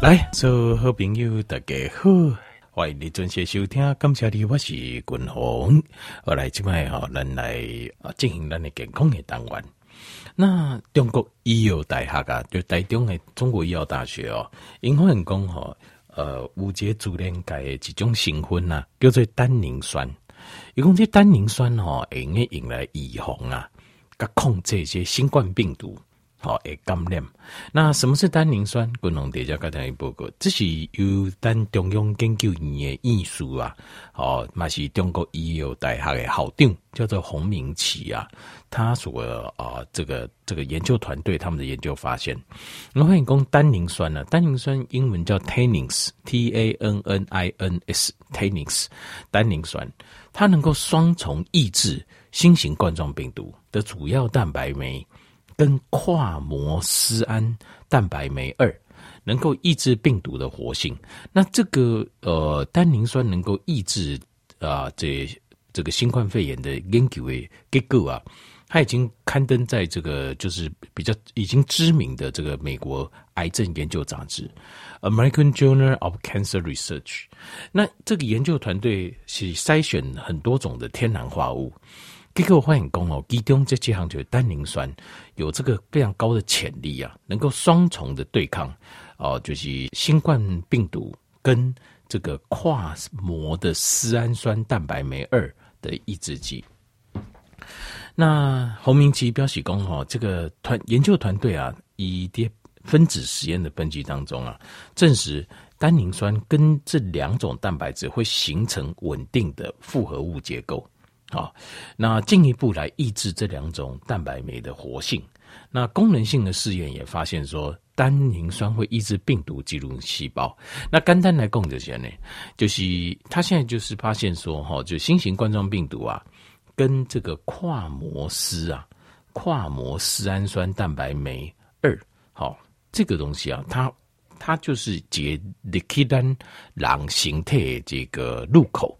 来，所有好朋友大家好，欢迎你准时收听。感谢你，我是君鸿。我来这边哈，咱来啊进行咱的健康的单元。那中国医药大学啊，就台中的中国医药大学哦，因为讲吼，呃，有节自然界的一种成分呐，叫做单宁酸。伊讲这单宁酸哦，会用来用来预防啊，甲控制这些新冠病毒。好，诶，感染。那什么是单宁酸？共同大家刚才报告，这是由咱中央研究院的院士啊，哦，嘛是中国医药大学的校长，叫做洪明奇啊，他所啊、这个这个研究团队他们的研究发现，我们讲单宁酸呢，单宁酸英文叫 tannins，t a n n i n s，tannins，单宁酸，它能够双重抑制新型冠状病毒的主要蛋白酶。跟跨膜丝胺蛋白酶二能够抑制病毒的活性，那这个呃单宁酸能够抑制啊、这这个新冠肺炎的研究的结果啊，它已经刊登在这个就是比较已经知名的这个美国癌症研究杂志 American Journal of Cancer Research。那这个研究团队是筛选很多种的天然化物。结果发现讲哦，其中这几项就是单宁酸有这个非常高的潜力啊，能够双重的对抗哦，就是新冠病毒跟这个跨膜的丝胺酸蛋白酶二的抑制剂。那洪明奇表示讲哦，这个团研究团队啊，以啲分子实验的分析当中啊，证实单宁酸跟这两种蛋白质会形成稳定的复合物结构。好，那进一步来抑制这两种蛋白酶的活性。那功能性的试验也发现说，单宁酸会抑制病毒进入细胞。那肝单来供这些呢，就是他现在就是发现说，哈，就新型冠状病毒啊，跟这个跨膜丝啊，跨膜丝氨酸蛋白酶二，好，这个东西啊，它它就是结立体单囊形态这个入口。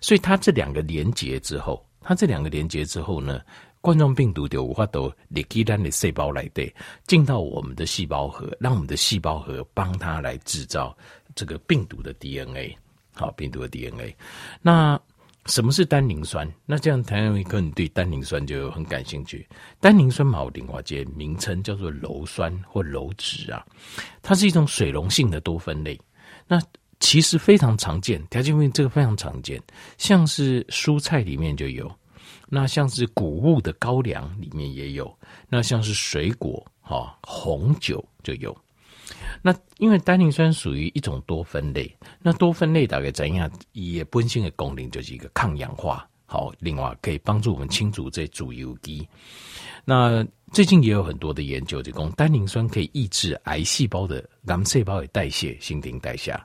所以它这两个连接之后，它这两个连接之后呢，冠状病毒就无法度立体单的细胞来对进到我们的细胞核，让我们的细胞核帮它来制造这个病毒的 DNA，好，病毒的 DNA。那什么是单宁酸？那这样台湾可能对单宁酸就很感兴趣。单宁酸某另外接名称叫做鞣酸或鞣质啊，它是一种水溶性的多酚类。那其实非常常见，条件问这个非常常见，像是蔬菜里面就有，那像是谷物的高粱里面也有，那像是水果哈红酒就有。那因为单宁酸属于一种多酚类，那多酚类大概怎样？也本性的功能就是一个抗氧化，好，另外可以帮助我们清除这主油基。那最近也有很多的研究，就讲单宁酸可以抑制癌细胞的癌细胞的代谢、新陈代谢、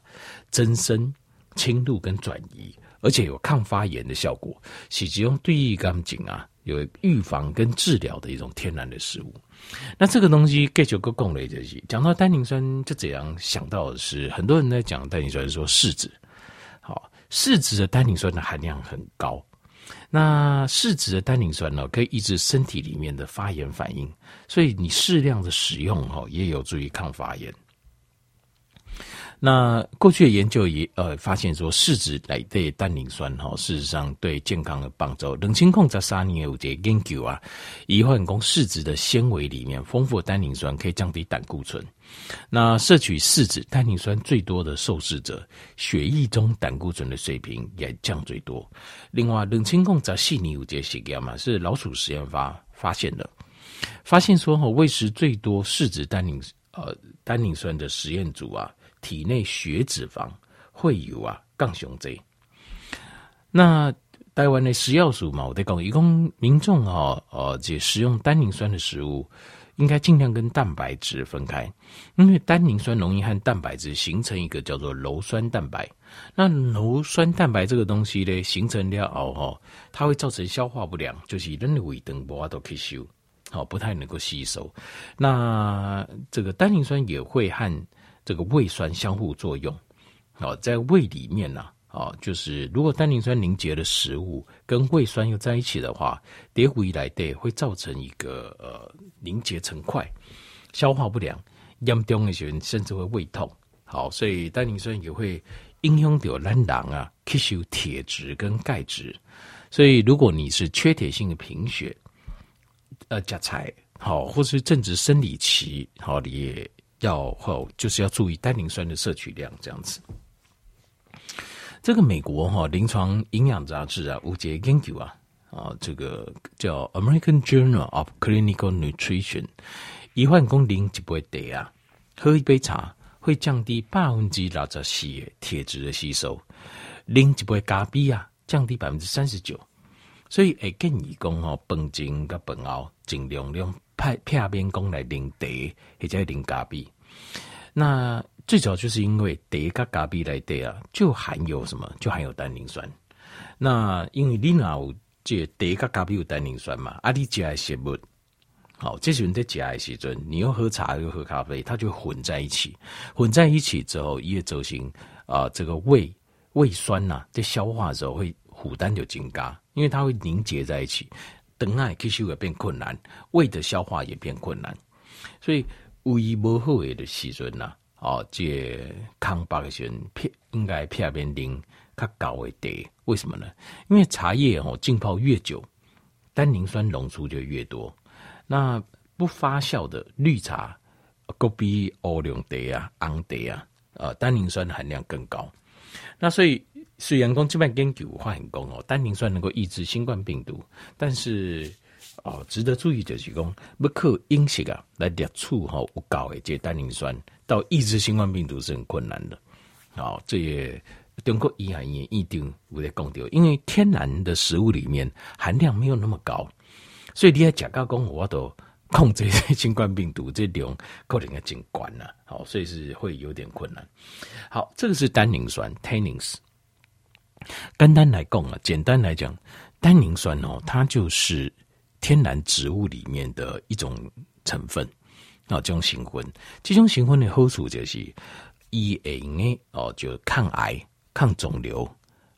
增生、侵入跟转移，而且有抗发炎的效果，是只用对乙肝菌啊，有预防跟治疗的一种天然的食物。那这个东西给九个共类这些，讲到单宁酸就怎样想到的是，很多人在讲单宁酸说柿子，好，柿子的单宁酸的含量很高。那柿子的单宁酸呢，可以抑制身体里面的发炎反应，所以你适量的使用哦，也有助于抗发炎。那过去的研究也呃发现说，试纸来对单磷酸哈，事实上对健康的帮助。冷清控在三年有这研究啊，以换工试纸的纤维里面丰富的单磷酸可以降低胆固醇。那摄取试纸单磷酸最多的受试者，血液中胆固醇的水平也降最多。另外，冷清控在细腻有这实验嘛，是老鼠实验发发现的，发现说哈，喂食最多试纸单磷呃单磷酸的实验组啊。体内血脂肪会有啊降熊贼。那台湾的食药署嘛，我在讲，一共民众啊，呃，这食用单宁酸的食物，应该尽量跟蛋白质分开，因为单宁酸容易和蛋白质形成一个叫做鞣酸蛋白。那鞣酸蛋白这个东西呢，形成了哦，它会造成消化不良，就是人的胃肠无法度吸收，好，不太能够吸收。那这个单宁酸也会和这个胃酸相互作用，哦，在胃里面呢，哦，就是如果单宁酸凝结的食物跟胃酸又在一起的话，叠回来的会造成一个呃凝结成块，消化不良，严重的时候甚至会胃痛，好，所以单宁酸也会影响到咱人啊吸收铁质跟钙质。所以如果你是缺铁性的贫血，呃，加菜好，或是正值生理期，好，你也要好，就是要注意单磷酸的摄取量这样子。这个美国哈临床营养杂志啊，有一个研究啊，啊，这个叫 American Journal of Clinical Nutrition，一万公斤一杯茶啊，喝一杯茶会降低百分之六十四的铁质的吸收，啉一杯咖啡啊，降低百分之三十九。所以会建议讲吼，饭前甲本后尽量用派片面讲来啉茶或者啉咖啡。那最早就是因为茶跟咖啡来对啊，就含有什么？就含有单宁酸。那因为你有这茶跟咖啡有单宁酸嘛，啊，你加食物，好，这时候你在加的时阵，你又喝茶又喝咖啡，它就混在一起，混在一起之后，一夜走行啊，这个胃胃酸呐、啊，在消化的时候会负担就增加，因为它会凝结在一起，等下吸收也变困难，胃的消化也变困难，所以胃不好的时阵呐。哦，这康巴的选片应该片边零较高为低，为什么呢？因为茶叶哦浸泡越久，单宁酸溶出就越多。那不发酵的绿茶，搁比乌龙茶啊、红茶啊，呃，单宁酸含量更高。那所以虽然讲这边研究发现讲哦，单宁酸能够抑制新冠病毒，但是。哦，值得注意的是讲，不靠饮食啊来摄取哈有高的这单宁酸，到抑制新冠病毒是很困难的。好，这也中国医学院一定有在讲到，因为天然的食物里面含量没有那么高，所以你要假高工，我都控制新冠病毒这种可能要进关了。好，所以是会有点困难。好，这个是单宁酸 （tannins）。单来讲啊，简单来讲，单宁酸哦，它就是。天然植物里面的一种成分，啊，这种成分，这种成分的好处就是，伊会用的哦，就抗癌、抗肿瘤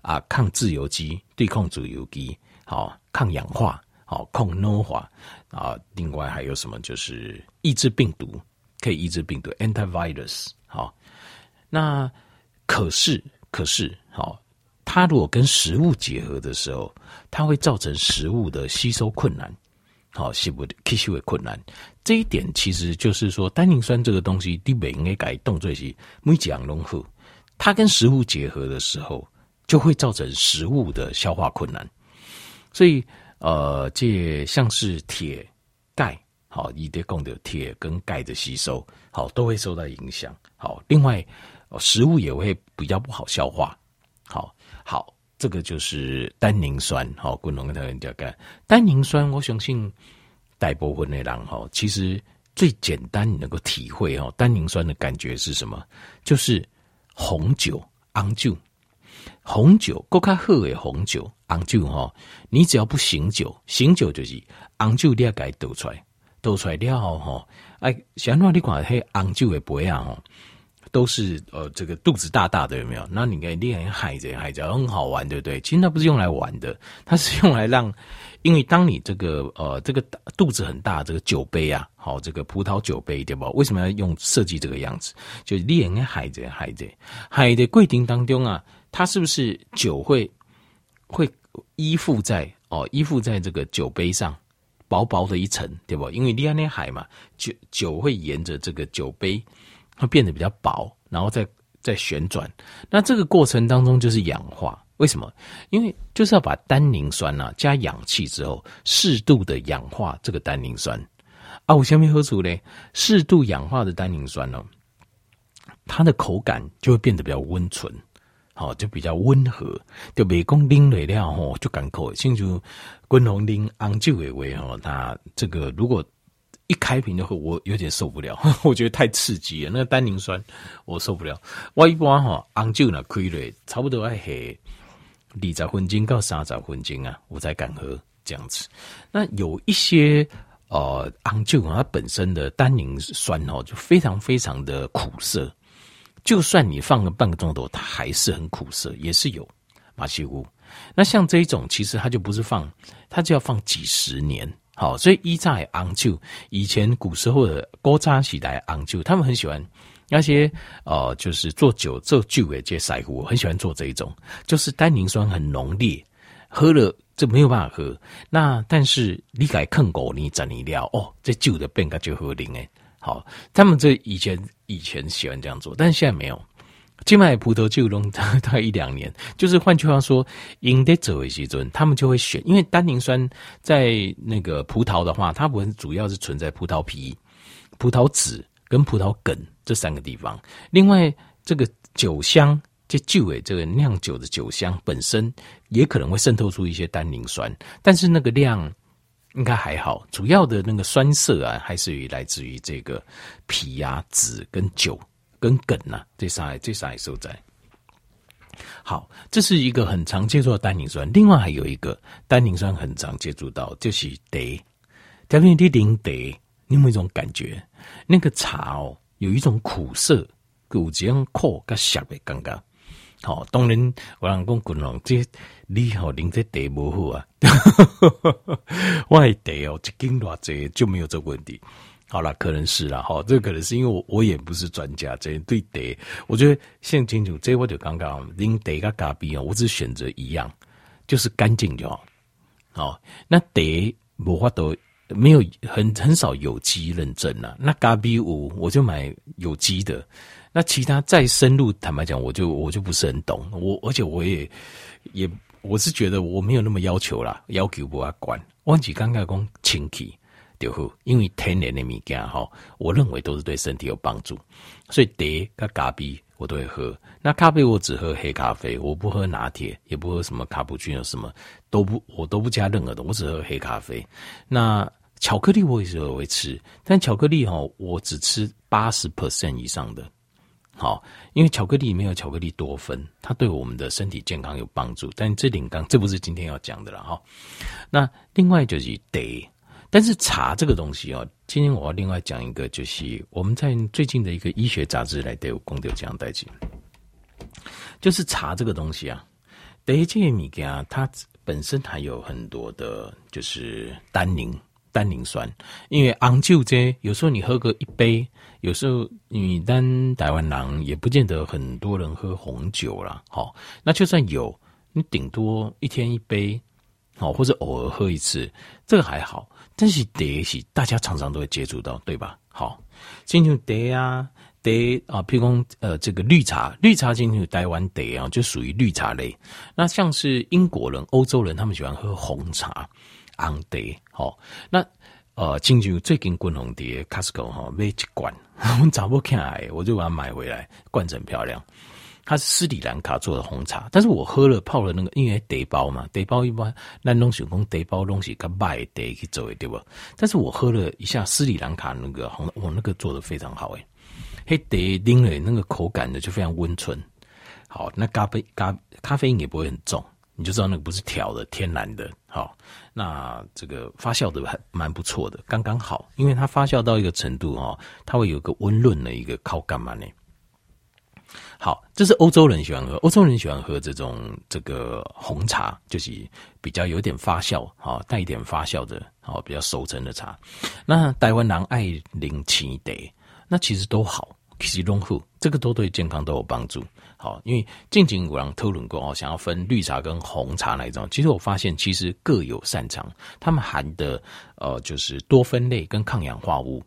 啊、抗自由基、对抗自由基，好，抗氧化，好，抗老化啊。另外还有什么？就是抑制病毒，可以抑制病毒，antivirus。好，那可是，可是，好。它如果跟食物结合的时候，它会造成食物的吸收困难，好，吸不吸收的困难。这一点其实就是说，单宁酸这个东西，你不应该改动作是每几样融合，它跟食物结合的时候，就会造成食物的消化困难。所以，呃，这像是铁、钙，好，你得供的铁跟钙的吸收，好，都会受到影响。好，另外，食物也会比较不好消化。好。好，这个就是单宁酸。好，共同跟大家讲，单宁酸，我相信大部分的人哈，其实最简单你能够体会哦，单宁酸的感觉是什么？就是红酒、红酒、红酒，够卡喝的红酒、红酒哈。你只要不醒酒，醒酒就是红酒，你要给倒出来，倒出来了后哈，哎，像那你看黑红酒的杯啊哈。都是呃，这个肚子大大的有没有？那你可以练海贼，海贼很好玩，对不对？其实它不是用来玩的，它是用来让，因为当你这个呃这个肚子很大，这个酒杯啊，好，这个葡萄酒杯对吧？为什么要用设计这个样子？就练海贼，海贼，海的规定当中啊，它是不是酒会会依附在哦依附在这个酒杯上，薄薄的一层，对吧？因为练那海嘛，酒酒会沿着这个酒杯。会变得比较薄，然后再再旋转。那这个过程当中就是氧化。为什么？因为就是要把单宁酸啊加氧气之后，适度的氧化这个单宁酸啊。我下面喝出嘞，适度氧化的单宁酸呢，它的口感就会变得比较温醇，好，就比较温和。就美工拎来料吼，就港口，清楚。滚红拎昂酒的味吼，它这个如果。一开瓶就喝，我有点受不了，我觉得太刺激了。那个单宁酸我受不了。我一般哈，红酒呢开了差不多要喝二十分钟到三十分钟啊，我才敢喝这样子。那有一些呃红酒它本身的单宁酸哦，就非常非常的苦涩，就算你放个半个钟头，它还是很苦涩，也是有马西乌。那像这一种，其实它就不是放，它就要放几十年。好，所以以前红酒，以前古时候的古早时代红酒，他们很喜欢那些呃，就是做酒做酒的这些师傅，很喜欢做这一种，就是单宁酸很浓烈，喝了就没有办法喝。那但是你改坑狗，你整理料哦，这酒的变个就喝灵诶。好，他们这以前以前喜欢这样做，但是现在没有。金麦葡萄酒龙大概一两年，就是换句话说，应得走为基准，他们就会选，因为单宁酸在那个葡萄的话，它不主要是存在葡萄皮、葡萄籽跟葡萄梗这三个地方。另外，这个酒香，这酒诶，这个酿酒的酒香本身也可能会渗透出一些单宁酸，但是那个量应该还好，主要的那个酸涩啊，还是来自于这个皮啊、籽跟酒。跟梗呐、啊，这三这三所在。好，这是一个很常接触的单宁酸。另外还有一个单宁酸很常接触到，就是茶。特别你啉茶，你有没一种感觉？那个茶哦，有一种苦涩，有这样苦跟涩的感觉。好，当然我人讲滚龙，这你好啉这茶不好啊。我的茶哦，一斤多这就没有这个问题。好了，可能是了哈，这可能是因为我我也不是专家，这对得，我觉得现在清楚，这我就刚刚拎得个咖啡啊，我只选择一样，就是干净就好。好，那得无法都没有很很少有机认证了，那咖啡五我就买有机的，那其他再深入坦白讲，我就我就不是很懂，我而且我也也我是觉得我没有那么要求啦，要求不要管，忘记刚刚讲清气。因为天然的物件哈，我认为都是对身体有帮助，所以茶跟咖啡我都会喝。那咖啡我只喝黑咖啡，我不喝拿铁，也不喝什么卡布奇诺，什么都不，我都不加任何的，我只喝黑咖啡。那巧克力我也是会吃，但巧克力哈，我只吃八十 percent 以上的，好，因为巧克力没有巧克力多酚，它对我们的身体健康有帮助。但这点刚这不是今天要讲的了哈。那另外就是茶。但是茶这个东西哦，今天我要另外讲一个，就是我们在最近的一个医学杂志来对我公掉这样代志，就是茶这个东西啊，第一件物件它本身还有很多的，就是单宁单宁酸，因为红酒这有时候你喝个一杯，有时候你单台湾人也不见得很多人喝红酒啦。好，那就算有，你顶多一天一杯，好，或者偶尔喝一次，这个还好。但是茶是大家常常都会接触到，对吧？好，进入茶啊，茶啊，譬如讲呃，这个绿茶，绿茶进入台湾茶啊，就属于绿茶类。那像是英国人、欧洲人，他们喜欢喝红茶，红茶。好，那呃，进入最近滚红茶，Costco 哈买一罐，我找不看来，我就把它买回来，罐子很漂亮。它是斯里兰卡做的红茶，但是我喝了泡了那个，因为茶包嘛，茶包一般那东西讲茶包东西跟卖茶去做对吧？但是我喝了一下斯里兰卡那个红，我那个做的非常好诶，黑茶拎了那个口感呢就非常温醇。好，那咖啡咖咖啡因也不会很重，你就知道那个不是调的，天然的。好，那这个发酵的还蛮不错的，刚刚好，因为它发酵到一个程度哦，它会有个温润的一个口感嘛呢。好，这是欧洲人喜欢喝，欧洲人喜欢喝这种这个红茶，就是比较有点发酵，哈，带一点发酵的，好，比较熟成的茶。那台湾人爱零七茶，那其实都好，其实都好，这个都对健康都有帮助。好，因为近景五郎讨论过哦，想要分绿茶跟红茶那一种，其实我发现其实各有擅长，他们含的呃就是多酚类跟抗氧化物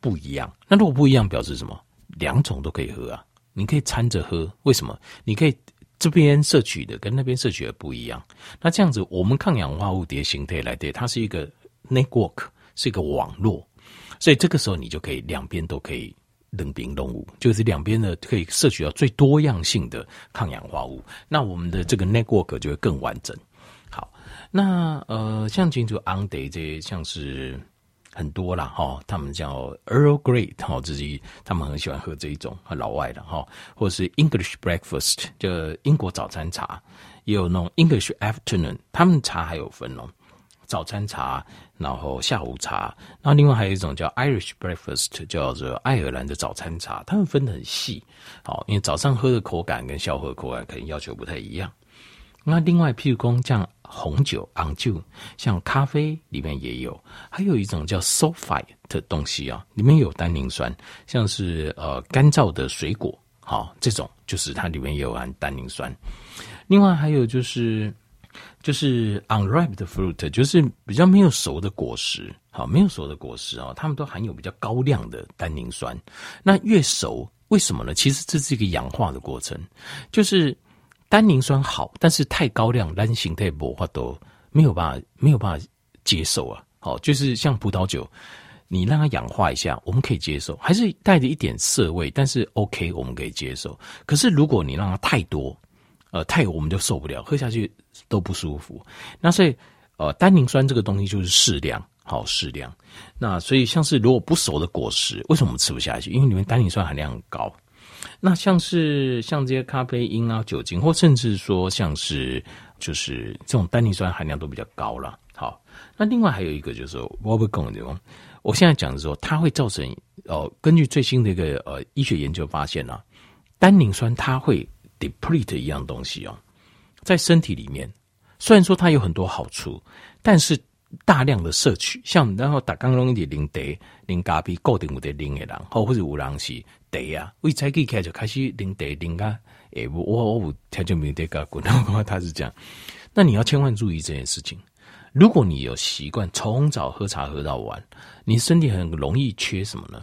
不一样。那如果不一样，表示什么？两种都可以喝啊。你可以掺着喝，为什么？你可以这边摄取的跟那边摄取的不一样。那这样子，我们抗氧化物的形态来对，它是一个 network，是一个网络，所以这个时候你就可以两边都可以冷冰动物，就是两边的可以摄取到最多样性的抗氧化物。那我们的这个 network 就会更完整。好，那呃，像清楚 on day 这些像是。很多啦，哈，他们叫 Earl Grey，哈，自己他们很喜欢喝这一种，老外的哈，或是 English Breakfast，就英国早餐茶，也有那种 English Afternoon，他们茶还有分哦，早餐茶，然后下午茶，那另外还有一种叫 Irish Breakfast，叫做爱尔兰的早餐茶，他们分得很细，好，因为早上喝的口感跟下午喝的口感可能要求不太一样。那另外，譬如说像红酒、红酒，像咖啡里面也有，还有一种叫 sulfite 的东西啊，里面有单宁酸，像是呃干燥的水果，好、哦，这种就是它里面也有含单宁酸。另外还有就是就是 unripe 的 fruit，就是比较没有熟的果实，好，没有熟的果实啊，它们都含有比较高量的单宁酸。那越熟，为什么呢？其实这是一个氧化的过程，就是单宁酸好，但是太高量，单形态薄化都没有办法，没有办法接受啊。好，就是像葡萄酒，你让它氧化一下，我们可以接受，还是带着一点涩味，但是 OK，我们可以接受。可是如果你让它太多，呃，太我们就受不了，喝下去都不舒服。那所以，呃，单宁酸这个东西就是适量，好适量。那所以像是如果不熟的果实，为什么我们吃不下去？因为里面单宁酸含量很高。那像是像这些咖啡因啊、酒精，或甚至说像是就是这种单宁酸含量都比较高了。好，那另外还有一个就是我不讲的，我现在讲的时候，它会造成哦、根据最新的一个呃医学研究发现啊，单宁酸它会。deplete 一样东西哦，在身体里面，虽然说它有很多好处，但是大量的摄取，像然后打刚刚的零得零咖啡固定有的零的人，或或者有人是得啊，为才可以开始开始零得零啊，诶，我我我他就没得个滚，然后他是这样，那你要千万注意这件事情。如果你有习惯从早喝茶喝到晚，你身体很容易缺什么呢？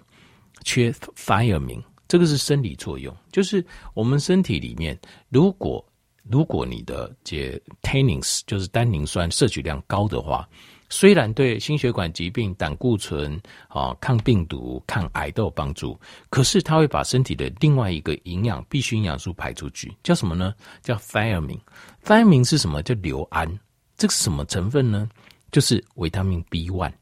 缺 thiamine。这个是生理作用，就是我们身体里面，如果如果你的这 tannins 就是单宁酸摄取量高的话，虽然对心血管疾病、胆固醇啊、抗病毒、抗癌都有帮助，可是它会把身体的另外一个营养必需营养素排出去，叫什么呢？叫 thiamine。thiamine 是什么？叫硫胺。这个是什么成分呢？就是维他命 B one。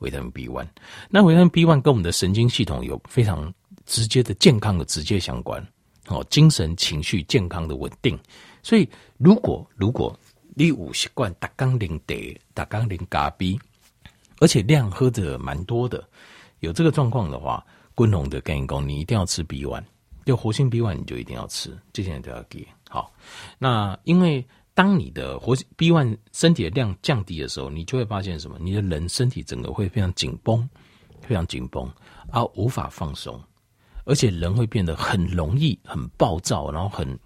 维他命 B one。那维他命 B one 跟我们的神经系统有非常。直接的健康的直接相关，哦，精神情绪健康的稳定。所以，如果如果你有习惯打刚零茶、打刚零咖啡，而且量喝的蛮多的，有这个状况的话，滚龙的跟你讲，你一定要吃 B one，就活性 B one，你就一定要吃，这些都要给。好，那因为当你的活性 B one 身体的量降低的时候，你就会发现什么？你的人身体整个会非常紧绷，非常紧绷，而无法放松。而且人会变得很容易很暴躁，然后很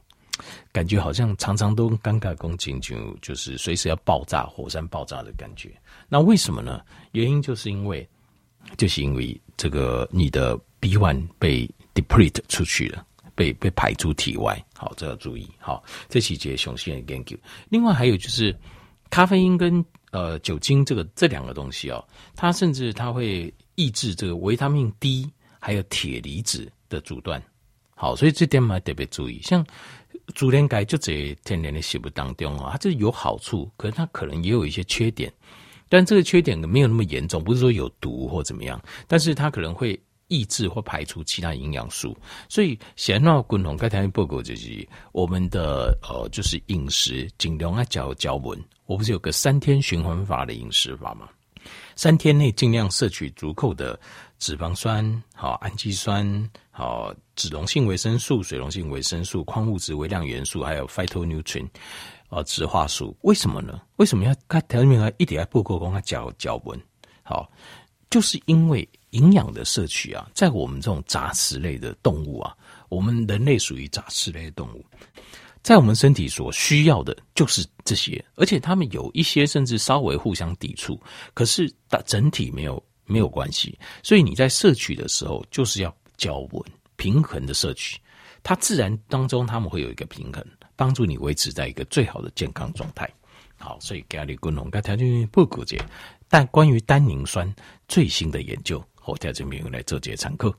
感觉好像常常都尴尬恭敬，就就是随时要爆炸，火山爆炸的感觉。那为什么呢？原因就是因为就是因为这个你的 B1 被 deplete 出去了，被被排出体外。好，这要注意。好，这期节雄性的研究。另外还有就是咖啡因跟呃酒精这个这两个东西哦，它甚至它会抑制这个维他命 D。还有铁离子的阻断，好，所以这点嘛特别注意。像猪连钙就这天然的食物当中啊，它这有好处，可是它可能也有一些缺点。但这个缺点没有那么严重，不是说有毒或怎么样，但是它可能会抑制或排除其他营养素。所以，先要共同该谈报告就是我们的呃，就是饮食尽量要嚼嚼稳。我不是有个三天循环法的饮食法吗？三天内尽量摄取足够的。脂肪酸、好氨基酸、好脂溶性维生素、水溶性维生素、矿物质、微量元素，还有 phytonutrient，呃，植化素。为什么呢？为什么要它条件要一点还不够光它脚脚温？好，就是因为营养的摄取啊，在我们这种杂食类的动物啊，我们人类属于杂食类的动物，在我们身体所需要的就是这些，而且它们有一些甚至稍微互相抵触，可是大整体没有。没有关系，所以你在摄取的时候就是要较稳、平衡的摄取，它自然当中他们会有一个平衡，帮助你维持在一个最好的健康状态。好，所以给你共同该条件不骨节，但关于单宁酸最新的研究，我在这边用来做节参考。